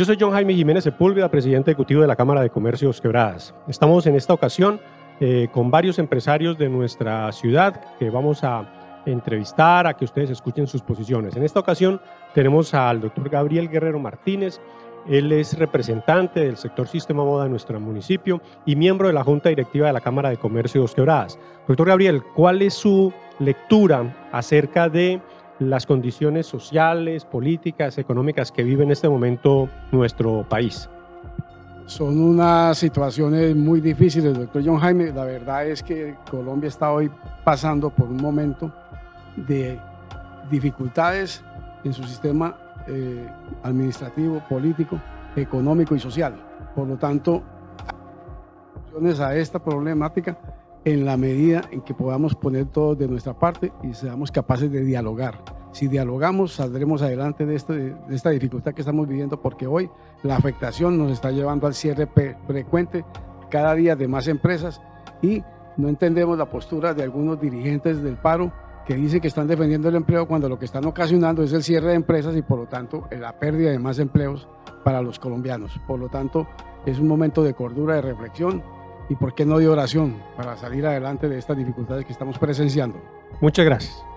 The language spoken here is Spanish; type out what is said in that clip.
Yo soy John Jaime Jiménez Sepúlveda, presidente ejecutivo de la Cámara de Comercios Quebradas. Estamos en esta ocasión eh, con varios empresarios de nuestra ciudad que vamos a entrevistar, a que ustedes escuchen sus posiciones. En esta ocasión tenemos al doctor Gabriel Guerrero Martínez. Él es representante del sector Sistema Moda de nuestro municipio y miembro de la Junta Directiva de la Cámara de Comercio Quebradas. Doctor Gabriel, ¿cuál es su lectura acerca de las condiciones sociales, políticas, económicas que vive en este momento nuestro país? Son unas situaciones muy difíciles, doctor John Jaime. La verdad es que Colombia está hoy pasando por un momento de dificultades en su sistema eh, administrativo, político, económico y social. Por lo tanto, a esta problemática en la medida en que podamos poner todo de nuestra parte y seamos capaces de dialogar. Si dialogamos, saldremos adelante de, este, de esta dificultad que estamos viviendo porque hoy la afectación nos está llevando al cierre frecuente cada día de más empresas y no entendemos la postura de algunos dirigentes del paro que dicen que están defendiendo el empleo cuando lo que están ocasionando es el cierre de empresas y por lo tanto la pérdida de más empleos para los colombianos. Por lo tanto, es un momento de cordura, de reflexión y por qué no de oración para salir adelante de estas dificultades que estamos presenciando. Muchas gracias.